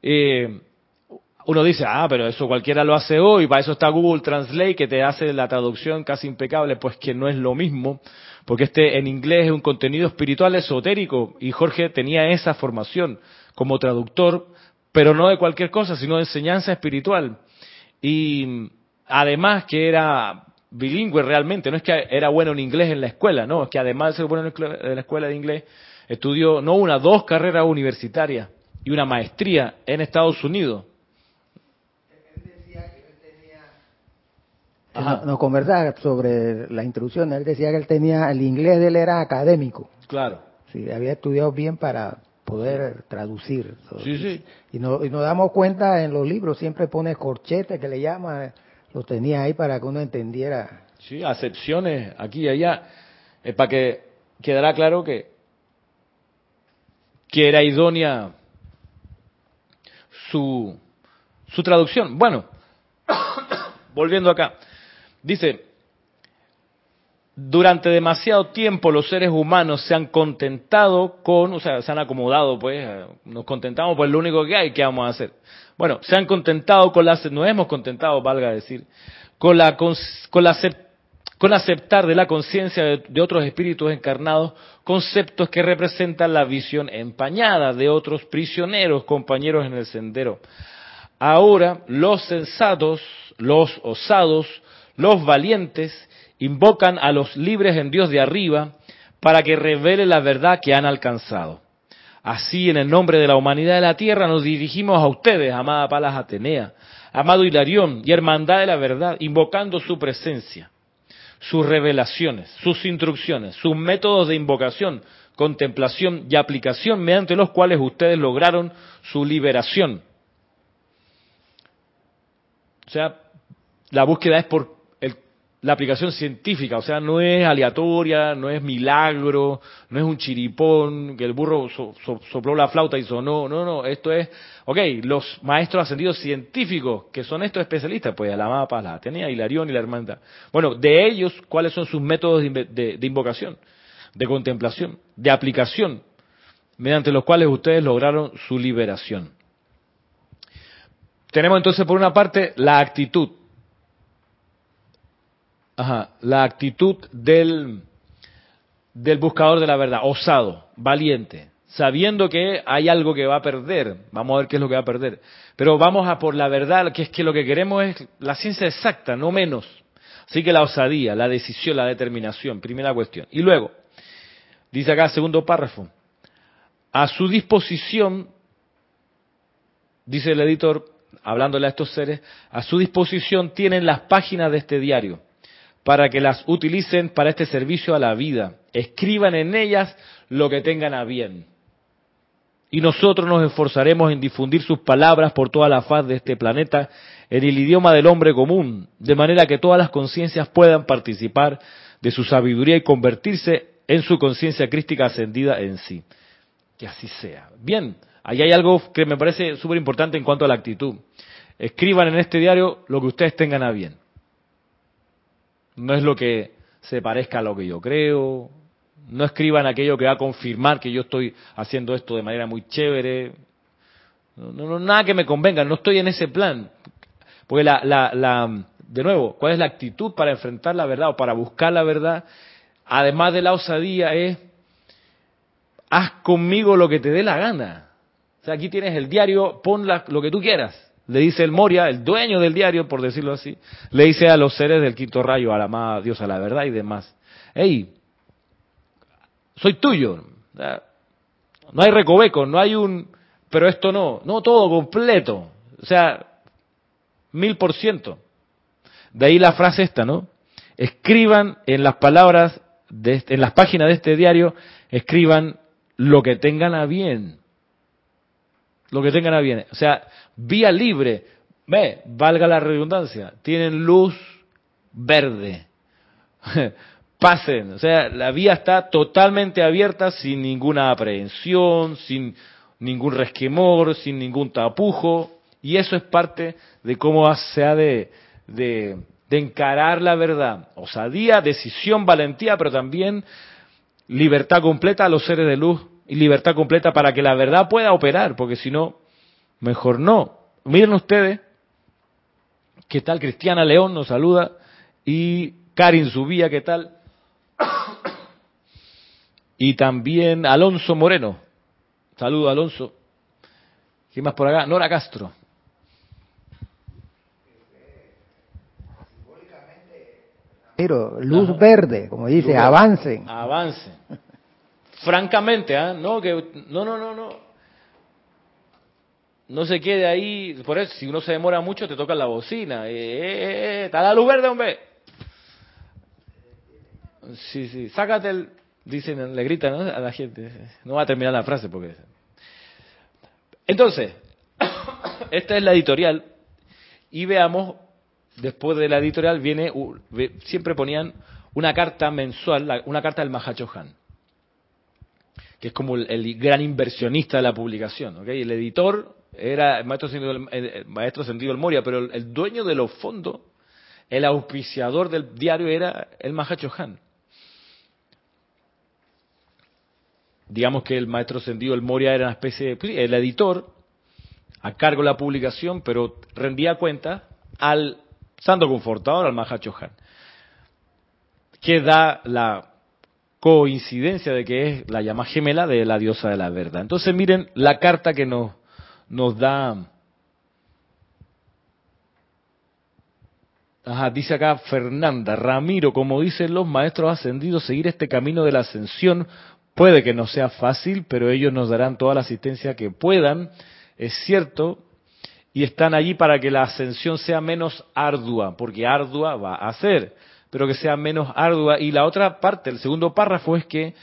Eh, uno dice, ah, pero eso cualquiera lo hace hoy, para eso está Google Translate que te hace la traducción casi impecable, pues que no es lo mismo, porque este en inglés es un contenido espiritual esotérico y Jorge tenía esa formación como traductor, pero no de cualquier cosa, sino de enseñanza espiritual. Y además que era bilingüe realmente, no es que era bueno en inglés en la escuela, no, es que además de ser bueno en la escuela de inglés, estudió no una, dos carreras universitarias y una maestría en Estados Unidos. Nos conversaba sobre la introducción, él decía que él tenía, el inglés de él era académico. Claro. Sí, había estudiado bien para poder traducir. Sí, sí. Y, no, y nos damos cuenta en los libros, siempre pone corchete que le llama, lo tenía ahí para que uno entendiera. Sí, acepciones aquí y allá, es para que quedara claro que, que era idónea su, su traducción. Bueno, [coughs] volviendo acá, dice, durante demasiado tiempo los seres humanos se han contentado con, o sea, se han acomodado, pues, nos contentamos, pues lo único que hay, ¿qué vamos a hacer? Bueno, se han contentado con la, nos hemos contentado, valga decir, con la, con, la, con aceptar de la conciencia de, otros espíritus encarnados conceptos que representan la visión empañada de otros prisioneros, compañeros en el sendero. Ahora los sensatos, los osados, los valientes invocan a los libres en Dios de arriba para que revele la verdad que han alcanzado. Así, en el nombre de la humanidad de la tierra, nos dirigimos a ustedes, amada Palas Atenea, amado Hilarión y Hermandad de la Verdad, invocando su presencia, sus revelaciones, sus instrucciones, sus métodos de invocación, contemplación y aplicación mediante los cuales ustedes lograron su liberación. O sea, la búsqueda es por la aplicación científica, o sea, no es aleatoria, no es milagro, no es un chiripón, que el burro sopló la flauta y sonó, no, no, esto es, ok, los maestros ascendidos científicos, que son estos especialistas, pues la mapa, la Atenea, Hilarión y la hermandad. Bueno, de ellos, ¿cuáles son sus métodos de invocación, de contemplación, de aplicación, mediante los cuales ustedes lograron su liberación? Tenemos entonces por una parte la actitud, Ajá, la actitud del, del buscador de la verdad, osado, valiente, sabiendo que hay algo que va a perder. Vamos a ver qué es lo que va a perder. Pero vamos a por la verdad, que es que lo que queremos es la ciencia exacta, no menos. Así que la osadía, la decisión, la determinación, primera cuestión. Y luego, dice acá, segundo párrafo, a su disposición, dice el editor, hablándole a estos seres, a su disposición tienen las páginas de este diario para que las utilicen para este servicio a la vida. Escriban en ellas lo que tengan a bien. Y nosotros nos esforzaremos en difundir sus palabras por toda la faz de este planeta en el idioma del hombre común, de manera que todas las conciencias puedan participar de su sabiduría y convertirse en su conciencia crística ascendida en sí. Que así sea. Bien, ahí hay algo que me parece súper importante en cuanto a la actitud. Escriban en este diario lo que ustedes tengan a bien. No es lo que se parezca a lo que yo creo. No escriban aquello que va a confirmar que yo estoy haciendo esto de manera muy chévere. No, no, nada que me convenga, no estoy en ese plan. Porque la, la, la, de nuevo, ¿cuál es la actitud para enfrentar la verdad o para buscar la verdad? Además de la osadía es, haz conmigo lo que te dé la gana. O sea, aquí tienes el diario, pon lo que tú quieras. Le dice el Moria, el dueño del diario, por decirlo así, le dice a los seres del quinto rayo, a la amada Dios, a la verdad y demás. Hey, soy tuyo. No hay recoveco, no hay un, pero esto no, no todo completo. O sea, mil por ciento. De ahí la frase esta, ¿no? Escriban en las palabras, de este, en las páginas de este diario, escriban lo que tengan a bien. Lo que tengan a bien. O sea, vía libre. Ve, valga la redundancia. Tienen luz verde. [laughs] Pasen. O sea, la vía está totalmente abierta sin ninguna aprehensión, sin ningún resquemor, sin ningún tapujo. Y eso es parte de cómo se ha de, de, encarar la verdad. Osadía, decisión, valentía, pero también libertad completa a los seres de luz y libertad completa para que la verdad pueda operar, porque si no, mejor no. Miren ustedes, ¿qué tal? Cristiana León nos saluda y Karin Subía, ¿qué tal? Y también Alonso Moreno. Saludo, Alonso. ¿Quién más por acá? Nora Castro. Pero luz verde, como dice, avancen. Avancen. Francamente, ¿ah? No, que, no, no, no, no. No se quede ahí. Por eso, si uno se demora mucho, te toca la bocina. Eh, eh, eh, está la luz verde, hombre. Sí, sí. Sácate el. Dicen, le gritan a la gente. No va a terminar la frase porque. Entonces, [coughs] esta es la editorial. Y veamos después de la editorial viene, siempre ponían una carta mensual, una carta del Mahachohan, que es como el, gran inversionista de la publicación. ¿okay? El editor era el maestro sentido, el, maestro sentido del Moria, pero el, dueño de los fondos, el auspiciador del diario era el Mahachohan. Digamos que el maestro sentido del Moria era una especie de, el editor, a cargo de la publicación, pero rendía cuenta al santo confortador al Mahachohan, que da la coincidencia de que es la llama gemela de la diosa de la verdad. Entonces miren la carta que nos, nos da, Ajá, dice acá Fernanda, Ramiro, como dicen los maestros ascendidos, seguir este camino de la ascensión puede que no sea fácil, pero ellos nos darán toda la asistencia que puedan. Es cierto, y están allí para que la ascensión sea menos ardua, porque ardua va a ser, pero que sea menos ardua. Y la otra parte, el segundo párrafo es que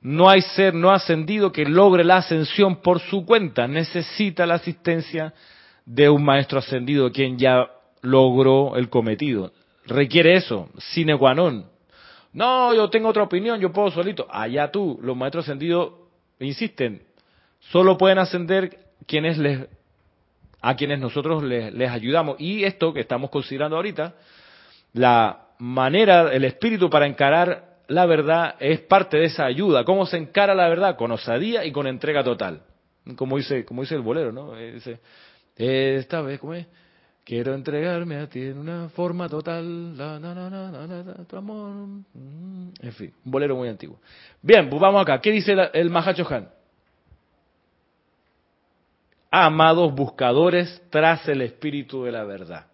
no hay ser no ascendido que logre la ascensión por su cuenta, necesita la asistencia de un maestro ascendido quien ya logró el cometido. Requiere eso, sine qua non. No, yo tengo otra opinión, yo puedo solito. Allá tú, los maestros ascendidos insisten, solo pueden ascender quienes les a quienes nosotros les, ayudamos. Y esto que estamos considerando ahorita, la manera, el espíritu para encarar la verdad es parte de esa ayuda. ¿Cómo se encara la verdad? Con osadía y con entrega total. Como dice, como dice el bolero, ¿no? Eh, dice, esta vez, ¿cómo es? Quiero entregarme a ti en una forma total, en fin, un bolero muy antiguo. Bien, pues vamos acá. ¿Qué dice el, el Mahacho Han? amados buscadores tras el espíritu de la verdad.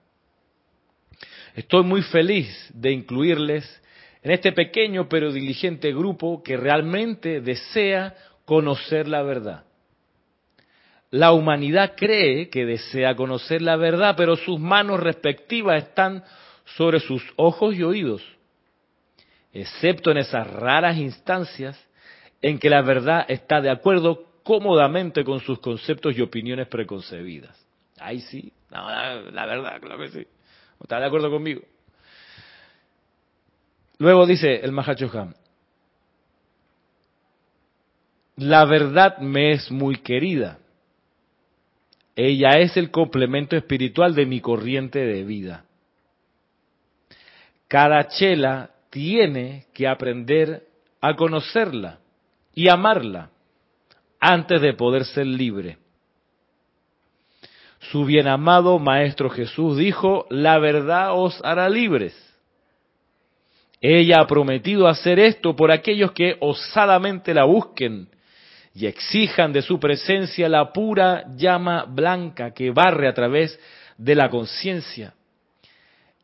Estoy muy feliz de incluirles en este pequeño pero diligente grupo que realmente desea conocer la verdad. La humanidad cree que desea conocer la verdad, pero sus manos respectivas están sobre sus ojos y oídos, excepto en esas raras instancias en que la verdad está de acuerdo cómodamente con sus conceptos y opiniones preconcebidas. Ahí sí, la, verdad, claro que sí. ¿Está de acuerdo conmigo? Luego dice el Mahachohan, la verdad me es muy querida. Ella es el complemento espiritual de mi corriente de vida. Cada chela tiene que aprender a conocerla y amarla antes de poder ser libre. Su bien amado Maestro Jesús dijo, la verdad os hará libres. Ella ha prometido hacer esto por aquellos que osadamente la busquen y exijan de su presencia la pura llama blanca que barre a través de la conciencia,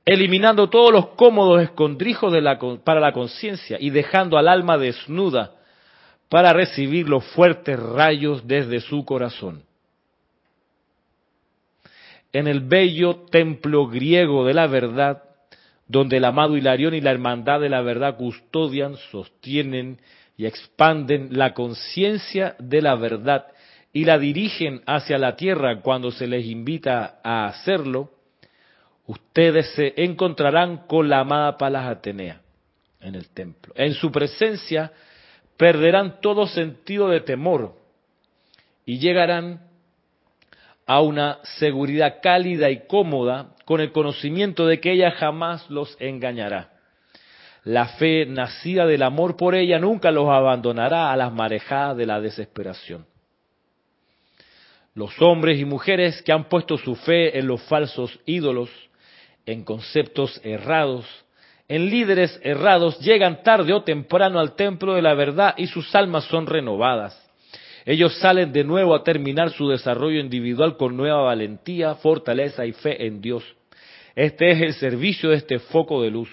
eliminando todos los cómodos escondrijos para la conciencia y dejando al alma desnuda para recibir los fuertes rayos desde su corazón. En el bello templo griego de la verdad, donde el amado Hilarión y la hermandad de la verdad custodian, sostienen y expanden la conciencia de la verdad y la dirigen hacia la tierra cuando se les invita a hacerlo, ustedes se encontrarán con la amada Palas Atenea en el templo. En su presencia perderán todo sentido de temor y llegarán a una seguridad cálida y cómoda con el conocimiento de que ella jamás los engañará. La fe nacida del amor por ella nunca los abandonará a las marejadas de la desesperación. Los hombres y mujeres que han puesto su fe en los falsos ídolos, en conceptos errados, en líderes errados, llegan tarde o temprano al templo de la verdad y sus almas son renovadas. Ellos salen de nuevo a terminar su desarrollo individual con nueva valentía, fortaleza y fe en Dios. Este es el servicio de este foco de luz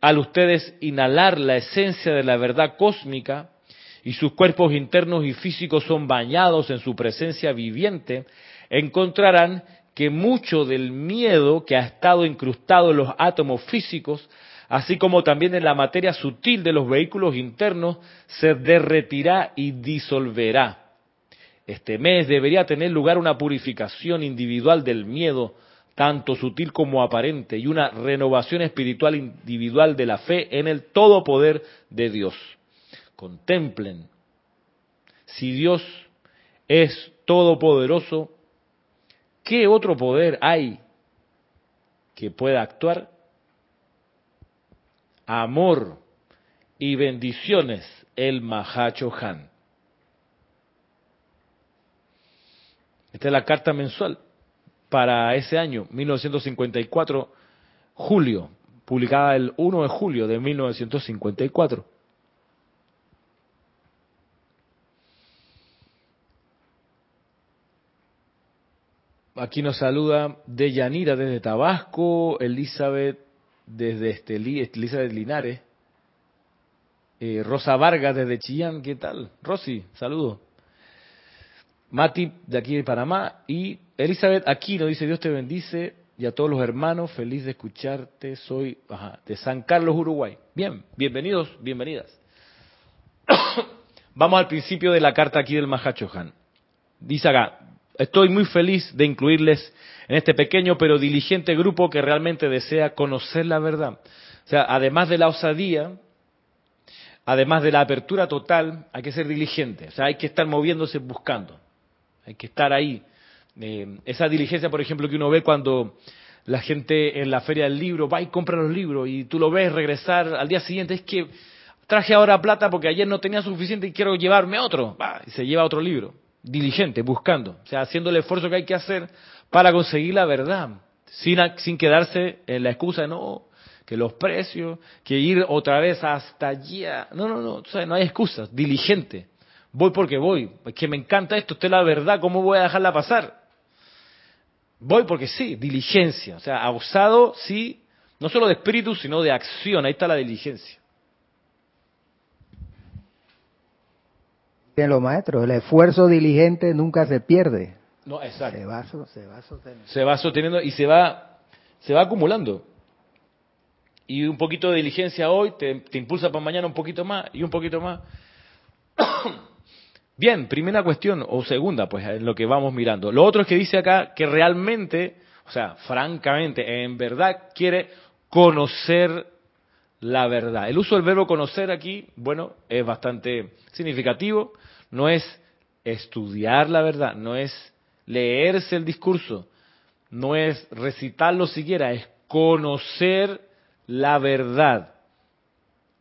al ustedes inhalar la esencia de la verdad cósmica y sus cuerpos internos y físicos son bañados en su presencia viviente, encontrarán que mucho del miedo que ha estado incrustado en los átomos físicos, así como también en la materia sutil de los vehículos internos, se derretirá y disolverá. Este mes debería tener lugar una purificación individual del miedo, tanto sutil como aparente, y una renovación espiritual individual de la fe en el todo poder de Dios. Contemplen, si Dios es todopoderoso, ¿qué otro poder hay que pueda actuar? Amor y bendiciones, el Mahacho Han. Esta es la carta mensual para ese año, 1954, julio, publicada el 1 de julio de 1954. Aquí nos saluda Deyanira desde Tabasco, Elizabeth desde Estelí, Elizabeth Linares, eh, Rosa Vargas desde Chillán, ¿qué tal? Rosy, saludo. Mati de aquí de Panamá y Elizabeth Aquino dice Dios te bendice y a todos los hermanos, feliz de escucharte, soy de San Carlos, Uruguay. Bien, bienvenidos, bienvenidas. [coughs] Vamos al principio de la carta aquí del Mahachohan. Dice acá, estoy muy feliz de incluirles en este pequeño pero diligente grupo que realmente desea conocer la verdad. O sea, además de la osadía, además de la apertura total, hay que ser diligente. O sea, hay que estar moviéndose buscando. Hay que estar ahí. Eh, esa diligencia, por ejemplo, que uno ve cuando la gente en la feria del libro va y compra los libros y tú lo ves regresar al día siguiente, es que traje ahora plata porque ayer no tenía suficiente y quiero llevarme otro. Y se lleva otro libro. Diligente, buscando. O sea, haciendo el esfuerzo que hay que hacer para conseguir la verdad. Sin, sin quedarse en la excusa de no, que los precios, que ir otra vez hasta allá. No, no, no, o sea, no hay excusas. Diligente voy porque voy, es que me encanta esto, usted la verdad, ¿cómo voy a dejarla pasar? Voy porque sí, diligencia, o sea, abusado, sí, no solo de espíritu, sino de acción, ahí está la diligencia. Bien, los maestros, el esfuerzo diligente nunca se pierde. No, exacto. Se va, se va sosteniendo. Se va sosteniendo y se va, se va acumulando. Y un poquito de diligencia hoy te, te impulsa para mañana un poquito más y un poquito más. [coughs] Bien, primera cuestión, o segunda, pues en lo que vamos mirando. Lo otro es que dice acá que realmente, o sea, francamente, en verdad quiere conocer la verdad. El uso del verbo conocer aquí, bueno, es bastante significativo. No es estudiar la verdad, no es leerse el discurso, no es recitarlo siquiera, es conocer la verdad.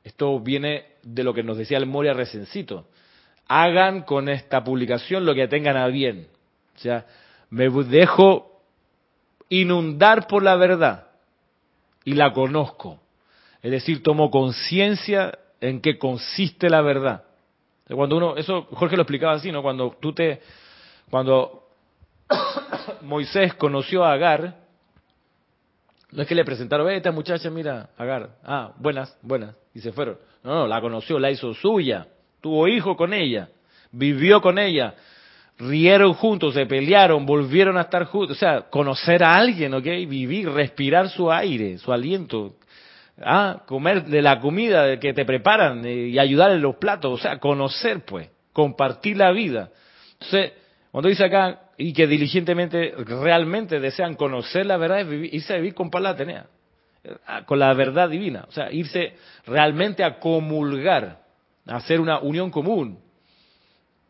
Esto viene de lo que nos decía el Moria Resencito hagan con esta publicación lo que tengan a bien. O sea, me dejo inundar por la verdad y la conozco. Es decir, tomo conciencia en qué consiste la verdad. Cuando uno, eso Jorge lo explicaba así, ¿no? Cuando tú te, cuando [coughs] Moisés conoció a Agar, no es que le presentaron, esta muchacha, mira, Agar, ah, buenas, buenas, y se fueron. No, no, la conoció, la hizo suya, tuvo hijo con ella, vivió con ella, rieron juntos, se pelearon, volvieron a estar juntos, o sea, conocer a alguien, ¿ok? Vivir, respirar su aire, su aliento, ah, comer de la comida que te preparan y ayudar en los platos, o sea, conocer, pues, compartir la vida. Entonces, cuando dice acá, y que diligentemente, realmente desean conocer la verdad, es vivir, irse a vivir con Pablo Atenea, con la verdad divina, o sea, irse realmente a comulgar, a hacer una unión común,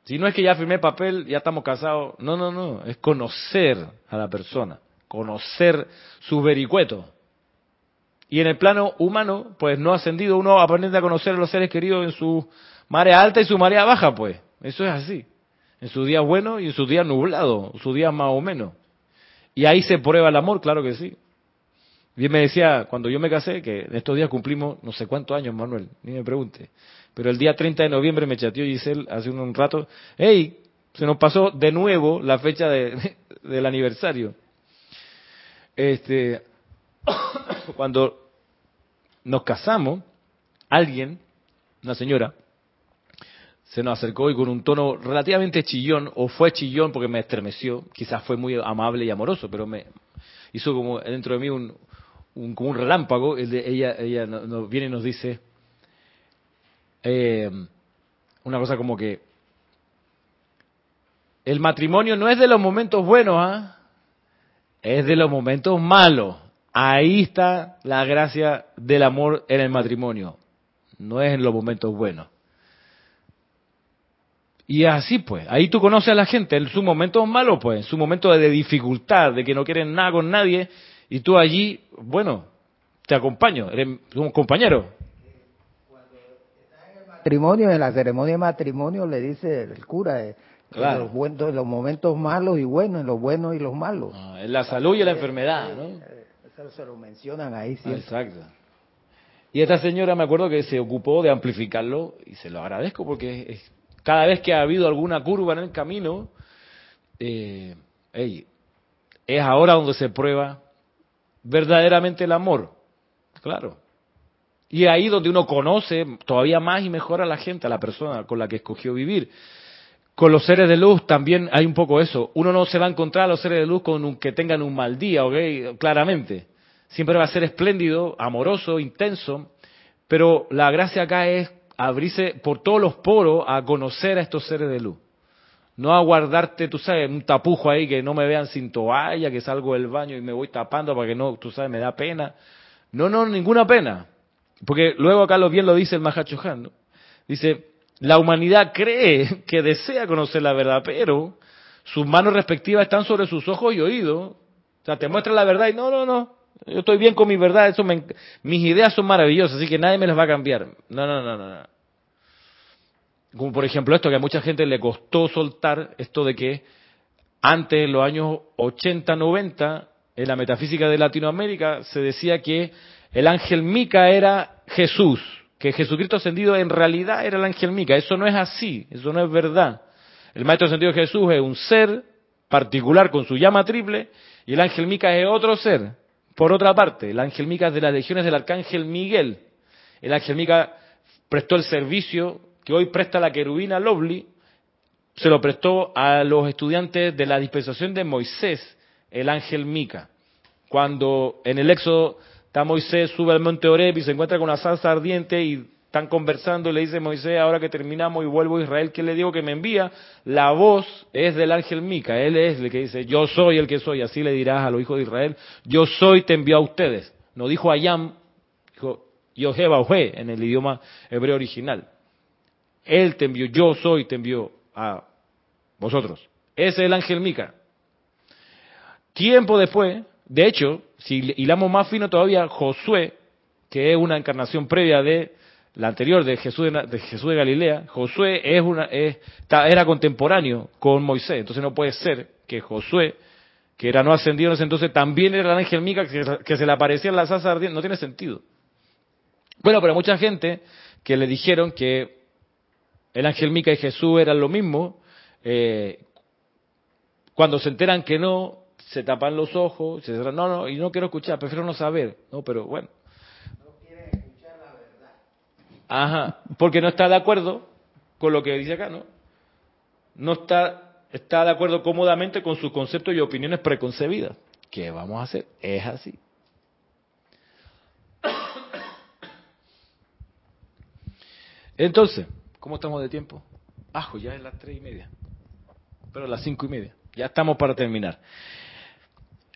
si no es que ya firmé papel, ya estamos casados. No, no, no. Es conocer a la persona. Conocer su vericueto. Y en el plano humano, pues no ha ascendido. Uno aprende a conocer a los seres queridos en su marea alta y su marea baja, pues. Eso es así. En su día bueno y en su día nublado. Su día más o menos. Y ahí se prueba el amor, claro que sí. Bien me decía, cuando yo me casé, que en estos días cumplimos no sé cuántos años, Manuel, ni me pregunte. Pero el día 30 de noviembre me chateó Giselle hace un, rato, hey, se nos pasó de nuevo la fecha de, [laughs] del aniversario. Este, [coughs] cuando nos casamos, alguien, una señora, se nos acercó y con un tono relativamente chillón, o fue chillón porque me estremeció, quizás fue muy amable y amoroso, pero me hizo como dentro de mí un, un como un relámpago. ella ella nos viene y nos dice, eh, una cosa como que el matrimonio no es de los momentos buenos, ¿ah? es de los momentos malos. Ahí está la gracia del amor en el matrimonio, no es en los momentos buenos. Y así pues, ahí tú conoces a la gente en su momento malo, pues, en su momento de dificultad, de que no quieren nada con nadie, y tú allí, bueno, te acompaño, eres un compañero, matrimonio, en la ceremonia de matrimonio le dice el cura, eh, los, buenos, los momentos malos y buenos, en los buenos y los malos. Ah, en la salud y en la enfermedad, ¿no? Se lo mencionan ahí sí. exacto. Y esta señora me acuerdo que se ocupó de amplificarlo y se lo agradezco porque cada vez que ha habido alguna curva en el camino, eh, es ahora donde se prueba verdaderamente el amor. Claro. Y ahí donde uno conoce todavía más y mejor a la gente, a la persona con la que escogió vivir. Con los seres de luz también hay un poco eso. Uno no se va a encontrar a los seres de luz con que tengan un mal día, ¿ok? Claramente. Siempre va a ser espléndido, amoroso, intenso. Pero la gracia acá es abrirse por todos los poros a conocer a estos seres de luz. No a guardarte, tú sabes, un tapujo ahí que no me vean sin toalla, que salgo del baño y me voy tapando para que no, tú sabes, me da pena. No, no, ninguna pena. Porque luego acá lo bien lo dice el Mahacho Han, Dice, la humanidad cree [laughs] que desea conocer la verdad, pero sus manos respectivas están sobre sus ojos y oídos. O sea, te muestra la verdad y no, no, no. Yo estoy bien con mi verdad, eso mis ideas son maravillosas, así que nadie me las va a cambiar. No, no, no, no. Como por ejemplo esto que a mucha gente le costó soltar, esto de que antes, en los años 80, 90, en la metafísica de Latinoamérica se decía que el ángel Mica era Jesús, que Jesucristo ascendido en realidad era el ángel Mica. Eso no es así, eso no es verdad. El maestro ascendido Jesús es un ser particular con su llama triple y el ángel Mica es otro ser. Por otra parte, el ángel Mica es de las legiones del arcángel Miguel. El ángel Mica prestó el servicio que hoy presta la querubina Lovely, se lo prestó a los estudiantes de la dispensación de Moisés, el ángel Mica. Cuando en el Éxodo Está Moisés, sube al monte Oreb y se encuentra con una salsa ardiente y están conversando y le dice Moisés, ahora que terminamos y vuelvo a Israel, ¿qué le digo que me envía? La voz es del ángel Mica, él es el que dice, yo soy el que soy, así le dirás a los hijos de Israel, yo soy, te envió a ustedes. No dijo Ayam, dijo Oje en el idioma hebreo original. Él te envió, yo soy, te envió a vosotros. Ese es el ángel Mica. Tiempo después, de hecho, si hilamos más fino todavía, Josué, que es una encarnación previa de la anterior de Jesús de, Galilea, Josué es una, era contemporáneo con Moisés, entonces no puede ser que Josué, que era no ascendido en ese entonces, también era el ángel Mica que, se le aparecía en la salsa ardiente, no tiene sentido. Bueno, pero mucha gente que le dijeron que El ángel Mica y Jesús eran lo mismo. Eh, cuando se enteran que no, se tapan los ojos, se no, no, y no quiero escuchar, prefiero no saber. No, pero bueno. No quieren escuchar la verdad. Ajá, porque no está de acuerdo con lo que dice acá, ¿no? No está, está de acuerdo cómodamente con sus conceptos y opiniones preconcebidas. ¿Qué vamos a hacer? Es así. Entonces, ¿cómo estamos de tiempo? Ajo, ya es las tres y media. Pero las cinco y media. Ya estamos para terminar.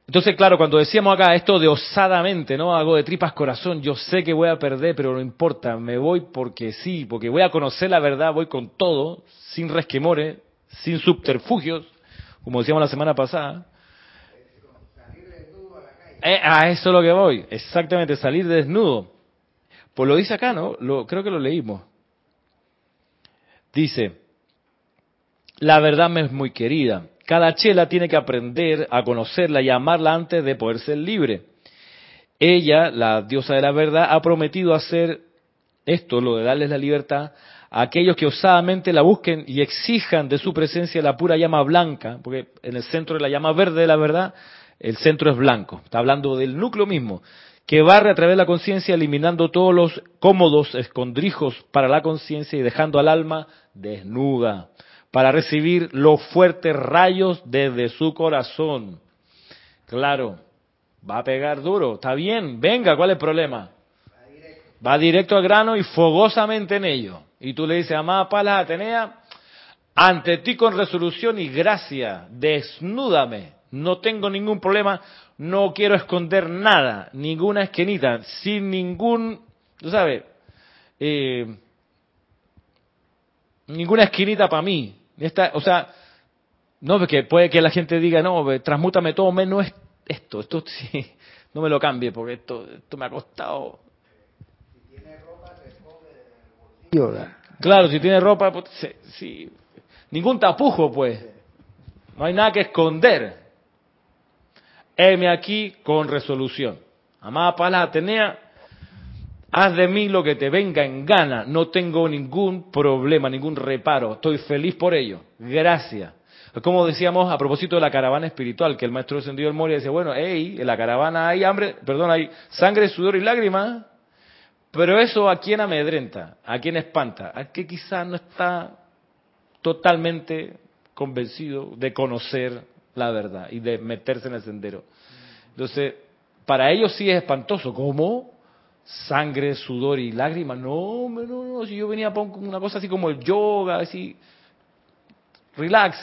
Entonces, claro, cuando decíamos acá esto de osadamente, ¿no? Hago de tripas corazón, yo sé que voy a perder, pero no importa, me voy porque sí, porque voy a conocer la verdad, voy con todo, sin resquemores, sin subterfugios, como decíamos la semana pasada. Eh, a eso es lo que voy, exactamente, salir desnudo. Pues lo dice acá, ¿no? Lo, creo que lo leímos. Dice, la verdad me es muy querida. Cada chela tiene que aprender a conocerla y amarla antes de poder ser libre. Ella, la diosa de la verdad, ha prometido hacer esto, lo de darles la libertad, a aquellos que osadamente la busquen y exijan de su presencia la pura llama blanca, porque en el centro de la llama verde de la verdad, el centro es blanco. Está hablando del núcleo mismo, que barre a través de la conciencia eliminando todos los cómodos escondrijos para la conciencia y dejando al alma desnuda para recibir los fuertes rayos desde su corazón. Claro, va a pegar duro, está bien, venga, ¿cuál es el problema? Va directo al grano y fogosamente en ello. Y tú le dices, amada Palas Atenea, ante ti con resolución y gracia, desnúdame, no tengo ningún problema, no quiero esconder nada, ninguna esquinita, sin ningún, tú sabes, eh, ninguna esquinita para mí, esta, o sea, no, porque puede que la gente diga, no, transmútame todo menos esto, esto [laughs] sí, no me lo cambie, porque esto, esto me ha costado. Si tiene ropa, Claro, si tiene ropa, pues, sí, ningún tapujo, pues. No hay nada que esconder. Heme aquí con resolución. Amada Pala Atenea, Haz de mí lo que te venga en gana, no tengo ningún problema, ningún reparo, estoy feliz por ello, gracias. Como decíamos a propósito de la caravana espiritual, que el maestro descendido del Moria decía, bueno, hey, en la caravana hay hambre, perdón, hay sangre, sudor y lágrimas, pero eso a quién amedrenta, a quién espanta, a que quizás no está totalmente convencido de conocer la verdad y de meterse en el sendero. Entonces, para ellos sí es espantoso. ¿Cómo? Sangre, sudor y lágrimas. No, no, no, si yo venía con una cosa así como el yoga, así, relax.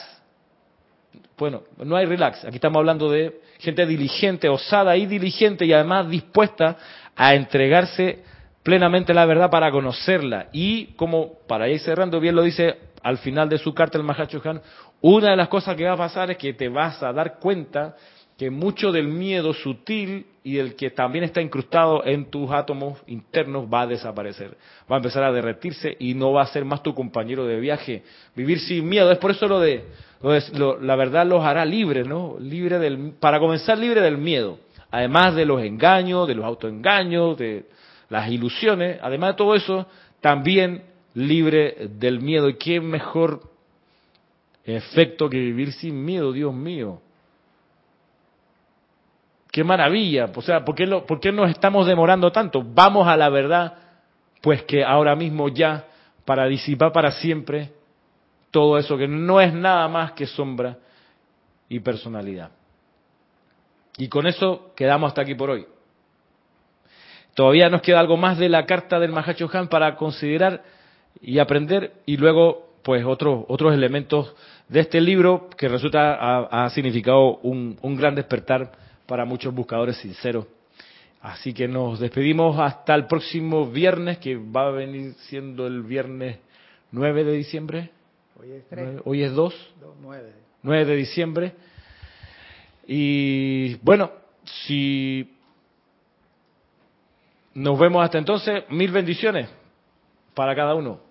Bueno, no hay relax. Aquí estamos hablando de gente diligente, osada y diligente y además dispuesta a entregarse plenamente la verdad para conocerla. Y como para ir cerrando, bien lo dice al final de su carta el Mahacho Han, una de las cosas que va a pasar es que te vas a dar cuenta que mucho del miedo sutil y el que también está incrustado en tus átomos internos va a desaparecer, va a empezar a derretirse y no va a ser más tu compañero de viaje. Vivir sin miedo, es por eso lo de, la verdad los hará libres, ¿no? Libre del, para comenzar libre del miedo, además de los engaños, de los autoengaños, de las ilusiones, además de todo eso, también libre del miedo. ¿Y qué mejor efecto que vivir sin miedo, Dios mío? Qué maravilla. O sea, ¿por qué, lo, ¿por nos estamos demorando tanto? Vamos a la verdad, pues que ahora mismo ya, para disipar para siempre todo eso que no es nada más que sombra y personalidad. Y con eso quedamos hasta aquí por hoy. Todavía nos queda algo más de la carta del Mahacho Han para considerar y aprender y luego pues otros otros elementos de este libro que resulta ha, significado un, un gran despertar para muchos buscadores sinceros. Así que nos despedimos hasta el próximo viernes, que va a venir siendo el viernes 9 de diciembre. Hoy es 3. Hoy es 2. 9. 9 de diciembre. Y bueno, si nos vemos hasta entonces, mil bendiciones para cada uno.